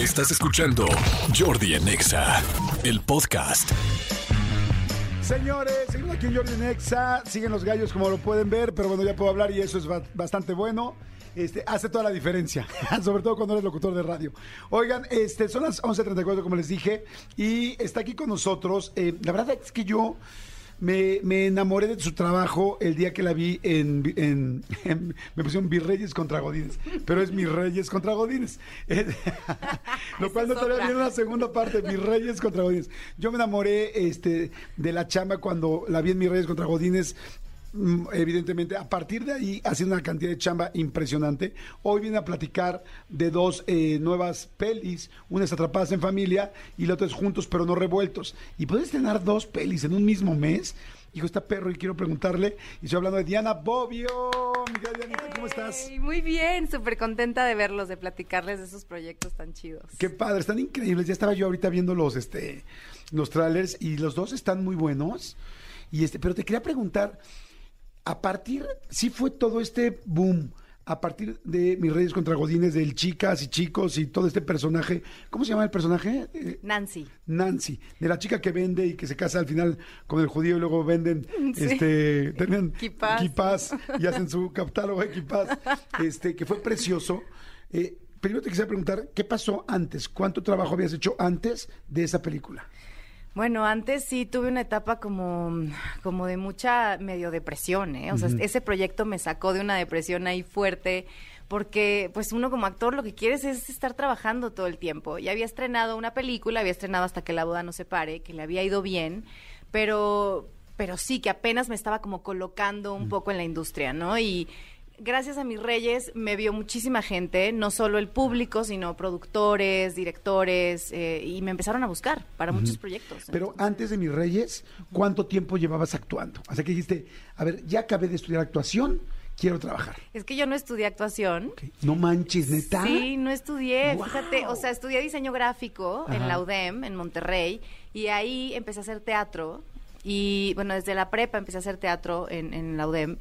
Estás escuchando Jordi en Exa, el podcast. Señores, seguimos aquí en Jordi Nexa. Siguen los gallos como lo pueden ver, pero bueno, ya puedo hablar y eso es ba- bastante bueno. Este, hace toda la diferencia, sobre todo cuando eres locutor de radio. Oigan, este, son las 11.34 como les dije y está aquí con nosotros. eh, la verdad es que yo me, me enamoré de su trabajo el día que la vi en... en- en- me pusieron Virreyes contra Godines, pero es Mis Reyes contra Godines. Lo cual no otra. bien una segunda parte, Mis Reyes contra Godines. Yo me enamoré este, de la chamba cuando la vi en Mis Reyes contra Godines. Mm, Evidentemente, a partir de ahí ha sido una cantidad de chamba impresionante. Hoy viene a platicar de dos eh, nuevas pelis, una es Atrapadas en Familia y la otra es Juntos pero no revueltos. Y puedes estrenar dos pelis en un mismo mes. Hijo, está perro y quiero preguntarle. Y estoy hablando de Diana Bobbio. Mi querida Dianita, ¿cómo estás? Muy bien, súper contenta de verlos, de platicarles de esos proyectos tan chidos. Qué padre, están increíbles. Ya estaba yo ahorita viendo los, este, los trailers y los dos están muy buenos. Y este, pero te quería preguntar, a partir, sí fue todo este boom, a partir de Mis Reyes contra Godines, del chicas y chicos y todo este personaje, ¿cómo se llama el personaje? Eh, Nancy. Nancy, de la chica que vende y que se casa al final con el judío y luego venden, Sí. este, terminan y hacen su catálogo de kipás, este, que fue precioso. Eh, primero te quisiera preguntar, ¿qué pasó antes? ¿Cuánto trabajo habías hecho antes de esa película? Bueno, antes sí tuve una etapa como, como de mucha medio depresión, ¿eh? O sea, ese proyecto me sacó de una depresión ahí fuerte, porque pues uno como actor lo que quieres es estar trabajando todo el tiempo. Y había estrenado una película, había estrenado hasta que la boda no se pare, que le había ido bien, pero, pero sí, que apenas me estaba como colocando un poco en la industria, ¿no? Y gracias a mis reyes me vio muchísima gente, no solo el público, sino productores, directores, eh, y me empezaron a buscar para muchos proyectos. Pero antes de Mis Reyes, ¿cuánto tiempo llevabas actuando? O sea, que dijiste, a ver, ya acabé de estudiar actuación, quiero trabajar. Es que yo no estudié actuación. No manches, neta. Sí, no estudié, fíjate, o sea, estudié diseño gráfico en la UDEM, en Monterrey, y ahí empecé a hacer teatro, y bueno, desde la prepa empecé a hacer teatro en, en la UDEM,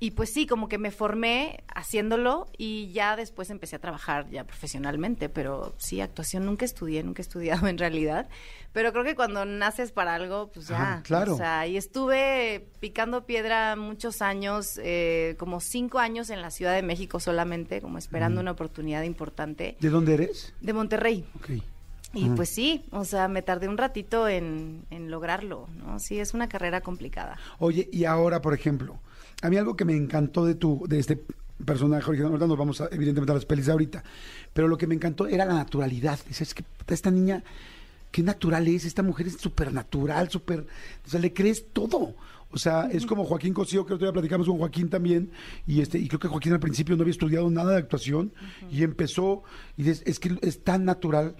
y pues sí, como que me formé haciéndolo, y ya después empecé a trabajar ya profesionalmente, pero sí, actuación nunca estudié, nunca he estudiado en realidad, pero creo que cuando naces para algo, pues ya, claro. o sea, y estuve picando piedra muchos años, eh, como cinco años en la Ciudad de México solamente, como esperando una oportunidad importante. ¿De dónde eres? De Monterrey. Ok. Y pues sí, o sea, me tardé un ratito en, en lograrlo, ¿no? Sí, es una carrera complicada. Oye, y ahora, por ejemplo, a mí algo que me encantó de tu, de este personaje original, ahorita nos vamos a, evidentemente a las pelis de ahorita, pero lo que me encantó era la naturalidad. Dices, es que esta niña, qué natural es, esta mujer es súper natural, súper, o sea, le crees todo. O sea, es como Joaquín Cosío, que otro día platicamos con Joaquín también, y este, y creo que Joaquín al principio no había estudiado nada de actuación, y empezó, y dices, es que es tan natural.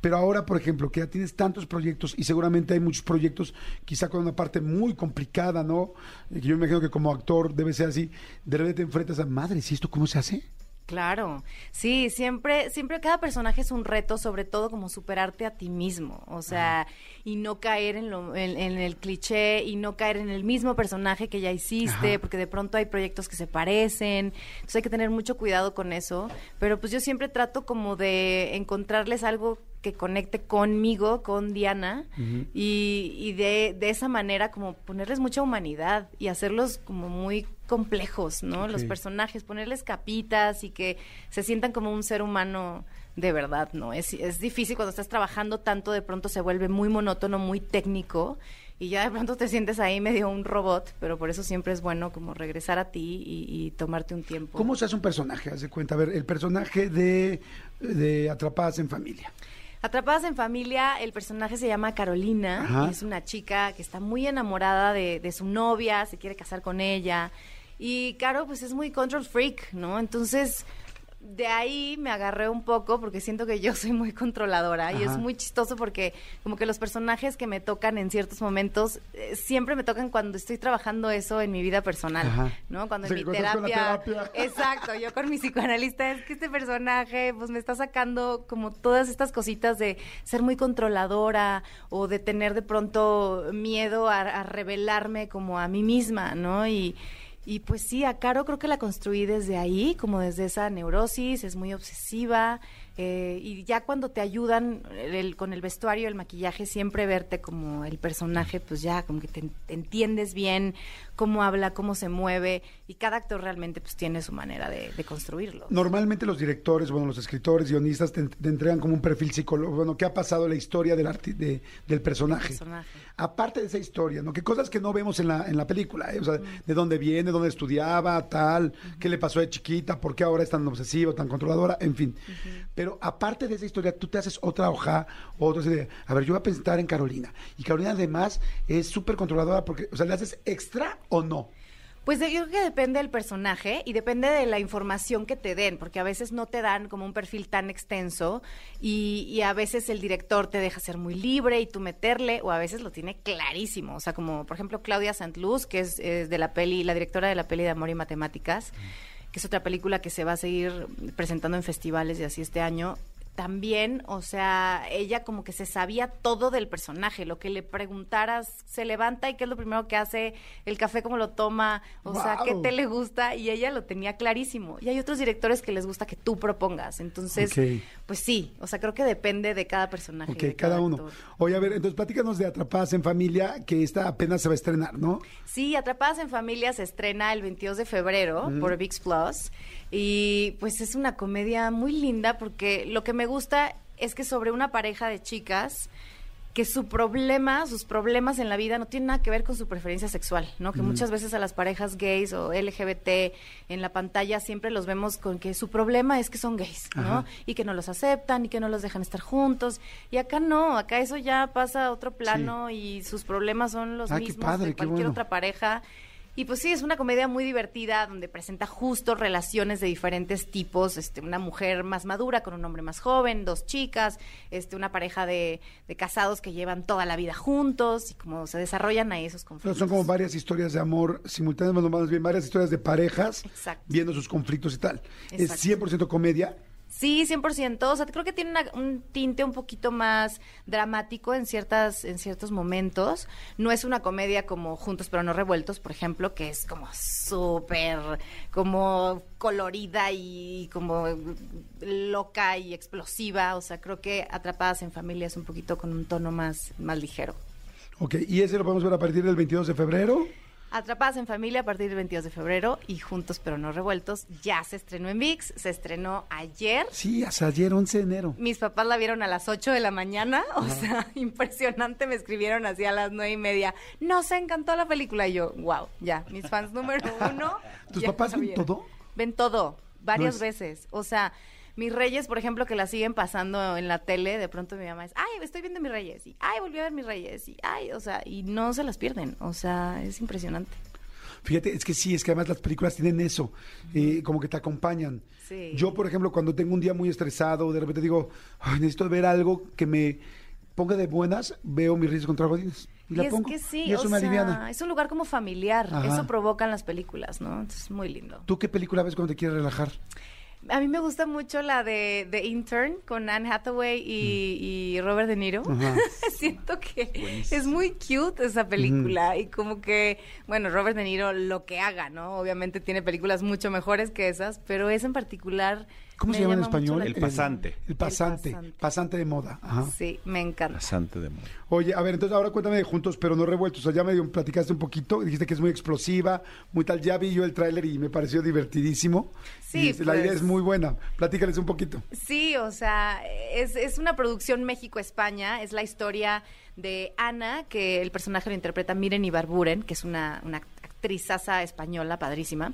Pero ahora, por ejemplo, que ya tienes tantos proyectos y seguramente hay muchos proyectos, quizá con una parte muy complicada, ¿no? Yo me imagino que como actor debe ser así, de repente te enfrentas a, madre, ¿y esto cómo se hace? Claro, sí, siempre, siempre cada personaje es un reto, sobre todo como superarte a ti mismo, o sea, y no caer en, lo, en, en el cliché y no caer en el mismo personaje que ya hiciste, Ajá. porque de pronto hay proyectos que se parecen, entonces hay que tener mucho cuidado con eso, pero pues yo siempre trato como de encontrarles algo que conecte conmigo, con Diana, y, y de, de esa manera como ponerles mucha humanidad y hacerlos como muy complejos, ¿no? Los personajes, ponerles capitas y que se sientan como un ser humano de verdad, ¿no? Es, es difícil cuando estás trabajando tanto, de pronto se vuelve muy monótono, muy técnico y ya de pronto te sientes ahí medio un robot, pero por eso siempre es bueno como regresar a ti y, y tomarte un tiempo. ¿Cómo se hace un personaje? Haz de cuenta, a ver, el personaje de, de Atrapadas en Familia. Atrapadas en familia, el personaje se llama Carolina, Ajá. es una chica que está muy enamorada de, de su novia, se quiere casar con ella, y Caro pues es muy control freak, ¿no? Entonces, de ahí me agarré un poco porque siento que yo soy muy controladora y es muy chistoso porque como que los personajes que me tocan en ciertos momentos eh, siempre me tocan cuando estoy trabajando eso en mi vida personal, Ajá. ¿no? Cuando O sea, en mi terapia. Exacto, yo con mi psicoanalista es que este personaje pues me está sacando como todas estas cositas de ser muy controladora o de tener de pronto miedo a, a revelarme como a mí misma, ¿no? Y, y pues sí, a Caro creo que la construí desde ahí, como desde esa neurosis, es muy obsesiva, Eh, y ya cuando te ayudan el- con el vestuario, el maquillaje, siempre verte como el personaje, pues ya como que te, te entiendes bien cómo habla, cómo se mueve, y cada actor realmente pues tiene su manera de, de construirlo. Normalmente los directores, bueno, los escritores, guionistas te, te entregan como un perfil psicológico, bueno, qué ha pasado la historia del, arti- de- del personaje. personaje. Aparte de esa historia, ¿no? Que cosas que no vemos en la, en la película, ¿eh? O sea, de dónde viene, dónde estudiaba, tal, qué le pasó de chiquita, por qué ahora es tan obsesiva, tan controladora, en fin. Pero aparte de esa historia, tú te haces otra hoja, otra serie. A ver, yo voy a pensar en Carolina. Y Carolina además es súper controladora porque, o sea, ¿le haces extra o no? Pues yo creo que depende del personaje y depende de la información que te den, porque a veces no te dan como un perfil tan extenso y, a veces el director te deja ser muy libre y tú meterle, o a veces lo tiene clarísimo. O sea, como por ejemplo Claudia Santluz, que es de la peli, la directora de la peli de Amor y Matemáticas, que es otra película que se va a seguir presentando en festivales y así este año. También, o sea, ella como que se sabía todo del personaje, lo que le preguntaras, se levanta y qué es lo primero que hace, el café cómo lo toma, o sea, qué te le gusta, y ella lo tenía clarísimo. Y hay otros directores que les gusta que tú propongas, entonces, pues sí, o sea, creo que depende de cada personaje. Ok, de cada, uno. actor. Oye, a ver, entonces platícanos de Atrapadas en Familia, que esta apenas se va a estrenar, ¿no? Sí, Atrapadas en Familia se estrena el 22 de febrero por VIX Plus y pues es una comedia muy linda porque lo que me gusta es que sobre una pareja de chicas que su problema, sus problemas en la vida no tienen nada que ver con su preferencia sexual, ¿no? Que muchas veces a las parejas gays o LGBT en la pantalla siempre los vemos con que su problema es que son gays, ¿no? Ajá. Y que no los aceptan y que no los dejan estar juntos. Y acá no, acá eso ya pasa a otro plano y sus problemas son los Ah, mismos padre, de cualquier bueno. otra pareja. Y pues sí, es una comedia muy divertida donde presenta justo relaciones de diferentes tipos, este, una mujer más madura con un hombre más joven, dos chicas, este, una pareja de, de casados que llevan toda la vida juntos y cómo se desarrollan ahí esos conflictos. son como varias historias de amor simultáneas, más bien varias historias de parejas Exacto. viendo sus conflictos y tal. Es Exacto. 100% comedia. Sí, 100%. O sea, creo que tiene una- un tinte un poquito más dramático en ciertas en ciertos momentos. No es una comedia como Juntos pero no revueltos, por ejemplo, que es como súper como colorida y como loca y explosiva. O sea, creo que Atrapadas en Familia es un poquito con un tono más, más ligero. Ok, y ese lo podemos ver a partir del 22 de febrero. Atrapadas en Familia a partir del 22 de febrero y Juntos pero no revueltos ya se estrenó en VIX, se estrenó ayer. Sí, hasta ayer, 11 de enero. Mis papás la vieron a las 8 de la mañana, o sea, impresionante, me escribieron así a las nueve y media. Nos encantó la película y yo, wow, ya, mis fans número uno. ¿Tus papás ven todo? Ven todo, varias No es- veces. O sea, mis reyes, por ejemplo, que la siguen pasando en la tele, de pronto mi mamá es, ay, estoy viendo mis reyes, y ay, volví a ver mis reyes, y ay, o sea, y no se las pierden, o sea, es impresionante. Fíjate, es que sí, es que además las películas tienen eso, eh, como que te acompañan. Sí. Yo, por ejemplo, cuando tengo un día muy estresado, de repente digo, Ay, necesito ver algo que me ponga de buenas, veo mis risas contra godines. Y, la es pongo. que sí, y eso o me sea, aliviana. es un lugar como familiar, Ajá. eso provocan las películas, ¿no? Entonces, es muy lindo. ¿Tú qué película ves cuando te quieres relajar? A mí me gusta mucho la de The Intern con Anne Hathaway y, y Robert De Niro. Mm. Siento que es muy cute esa película y como que, bueno, Robert De Niro lo que haga, ¿no? Obviamente tiene películas mucho mejores que esas, pero esa en particular... ¿Cómo se llama en español? El pasante. El pasante. pasante. pasante. de moda. Ajá. Sí, me encanta. Pasante de moda. Oye, a ver, entonces ahora cuéntame de Juntos pero no revueltos. O sea, ya medio platicaste un poquito, dijiste que es muy explosiva, muy tal. Ya vi yo el tráiler y me pareció divertidísimo. Sí, Y, este, La idea pues. es muy buena. Platícales un poquito. Sí, o sea, es, es una producción México-España, es la historia de Ana, que el personaje lo interpreta Miren Ibarburen, que es una, una actrizaza española padrísima.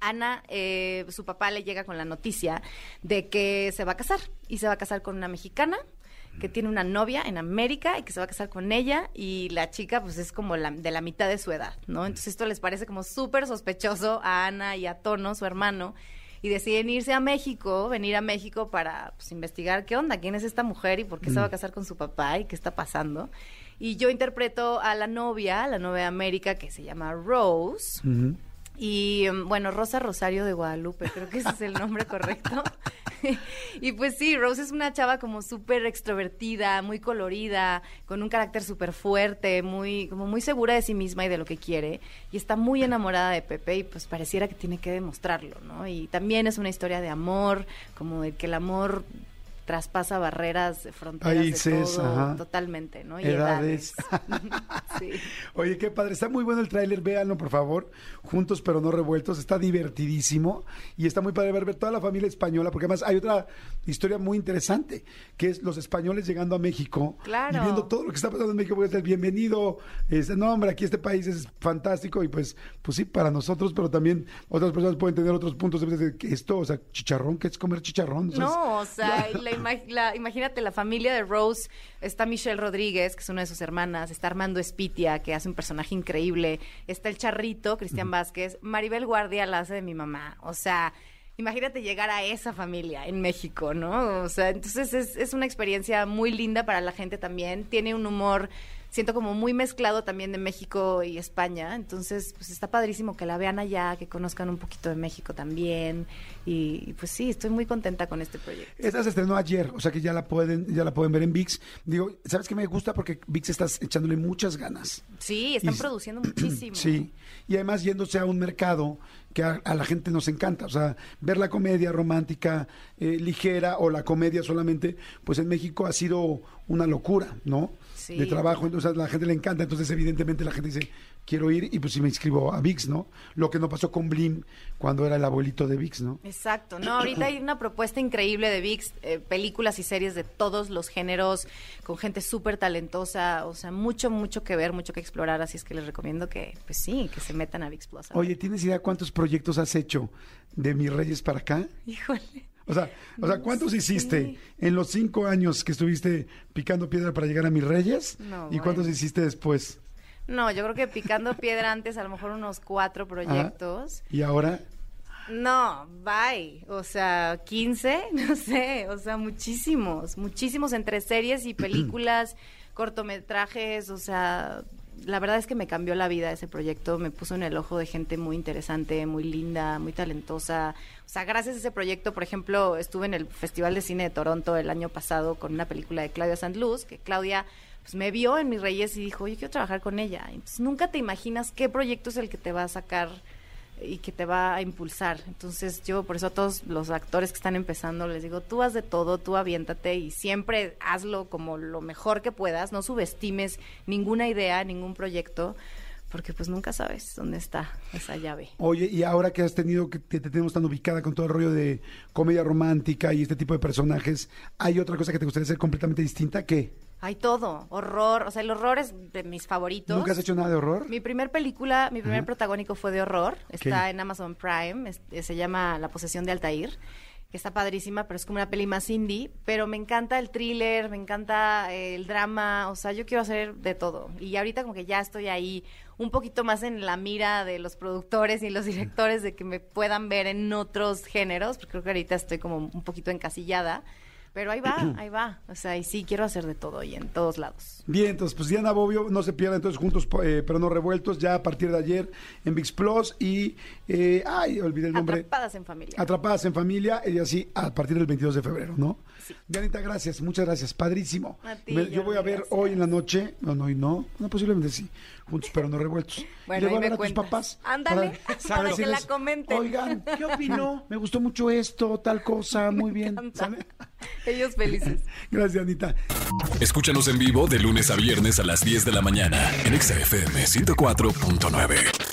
Ana, eh, su papá le llega con la noticia de que se va a casar y se va a casar con una mexicana que tiene una novia en América y que se va a casar con ella y la chica pues es como la, de la mitad de su edad, ¿no? Entonces esto les parece como súper sospechoso a Ana y a Tono, su hermano, y deciden irse a México, venir a México para pues, investigar qué onda, quién es esta mujer y por qué se va a casar con su papá y qué está pasando. Y yo interpreto a la novia, la novia de América que se llama Rose. Y mm, bueno, Rosa Rosario de Guadalupe, creo que ese es el nombre correcto. y pues sí, Rose es una chava como súper extrovertida, muy colorida, con un carácter súper fuerte, muy, como muy segura de sí misma y de lo que quiere. Y está muy enamorada de Pepe y pues pareciera que tiene que demostrarlo, ¿no? Y también es una historia de amor, como de que el amor traspasa barreras, fronteras de todo, totalmente, ¿no? Y edades. sí. Oye, qué padre, está muy bueno el tráiler, véanlo por favor, juntos pero no revueltos, está divertidísimo. Y está muy padre ver, ver toda la familia española, porque además hay otra historia muy interesante, que es los españoles llegando a México claro. y viendo todo lo que está pasando en México, porque es el bienvenido, este, no hombre, aquí este país es fantástico y pues, pues sí, para nosotros, pero también otras personas pueden tener otros puntos de vista de que esto, o sea, chicharrón, ¿qué es comer chicharrón? no, o sea, la imagínate, la familia de Rose, está Michelle Rodríguez, que es una de sus hermanas, está Armando Que hace un personaje increíble, está el charrito, Cristian Vázquez, Maribel Guardia la hace de mi mamá, o sea... Imagínate llegar a esa familia en México, ¿no? O sea, entonces es, es una experiencia muy linda para la gente también. Tiene un humor siento como muy mezclado también de México y España. Entonces, pues está padrísimo que la vean allá, que conozcan un poquito de México también. Y, pues sí, estoy muy contenta con este proyecto. Esta se estrenó ayer, o sea que ya la pueden, ya la pueden ver en VIX. Digo, ¿sabes qué me gusta? Porque VIX estás echándole muchas ganas. Sí, están produciendo muchísimo. Sí, y además yéndose a un mercado que a, la gente nos encanta. O sea, ver la comedia romántica eh, ligera o la comedia solamente, pues en México ha sido una locura, ¿no? De trabajo, entonces a la gente le encanta, entonces evidentemente la gente dice, quiero ir y pues si me inscribo a VIX, ¿no? Lo que no pasó con Blim cuando era el abuelito de VIX, ¿no? Exacto, no, ahorita hay una propuesta increíble de VIX, eh, películas y series de todos los géneros, con gente súper talentosa, o sea, mucho, mucho que ver, mucho que explorar, así es que les recomiendo que, pues sí, que se metan a VIX Plus. Oye, ¿tienes idea cuántos proyectos has hecho de Mis Reyes para acá? Híjole. O sea, o sea ¿cuántos hiciste en los cinco años que estuviste picando piedra para llegar a mis reyes? ¿Y cuántos hiciste después? No, yo creo que picando piedra antes a lo mejor unos cuatro proyectos. ¿Y ahora? No, bye. O sea, 15, no sé, o sea, muchísimos, muchísimos entre series y películas, cortometrajes, o sea, la verdad es que me cambió la vida ese proyecto, me puso en el ojo de gente muy interesante, muy linda, muy talentosa. O sea, gracias a ese proyecto, por ejemplo, estuve en el Festival de Cine de Toronto el año pasado con una película de Claudia Sandluz, que Claudia pues me vio en Mis Reyes y dijo, yo quiero trabajar con ella. Entonces nunca te imaginas qué proyecto es el que te va a sacar y que te va a impulsar. Entonces yo por eso a todos los actores que están empezando les digo, tú haz de todo, tú aviéntate y siempre hazlo como lo mejor que puedas, no subestimes ninguna idea, ningún proyecto. Porque pues nunca sabes dónde está esa llave. Oye, y ahora que has tenido, que te tenemos tan ubicada con todo el rollo de comedia romántica y este tipo de personajes, ¿hay otra cosa que te gustaría hacer completamente distinta? ¿Qué? Hay todo, horror, o sea, el horror es de mis favoritos. ¿Nunca has hecho nada de horror? Mi primer película, mi primer protagónico fue de horror, está en Amazon Prime, eh, se llama La posesión de Altair, que está padrísima, pero es como una peli más indie, pero me encanta el thriller, me encanta eh, el drama, o sea, yo quiero hacer de todo. Y ahorita como que ya estoy ahí un poquito más en la mira de los productores y los directores de que me puedan ver en otros géneros, porque creo que ahorita estoy como un poquito encasillada. Pero ahí va, ahí va. O sea, y sí, quiero hacer de todo y en todos lados. Bien, entonces, pues Diana Bobbio, no se pierda entonces juntos, eh, pero no revueltos, ya a partir de ayer en VIX Plus y, eh, ay, olvidé el nombre. Atrapadas en familia. Atrapadas en familia, y así a partir del 22 de febrero, ¿no? Sí. Dianita, gracias, muchas gracias, padrísimo. A ti, yo voy a ver hoy en la noche, no, no, y no, no, posiblemente sí, juntos pero no revueltos. Bueno, Le voy a ver a tus papás. Ándale, para, que la comenten. Oigan, ¿qué opinó? Me gustó mucho esto, tal cosa, muy bien. Ellos felices. Gracias, Anita. Escúchanos en vivo de lunes a viernes a las 10 de la mañana en XFM 104.9.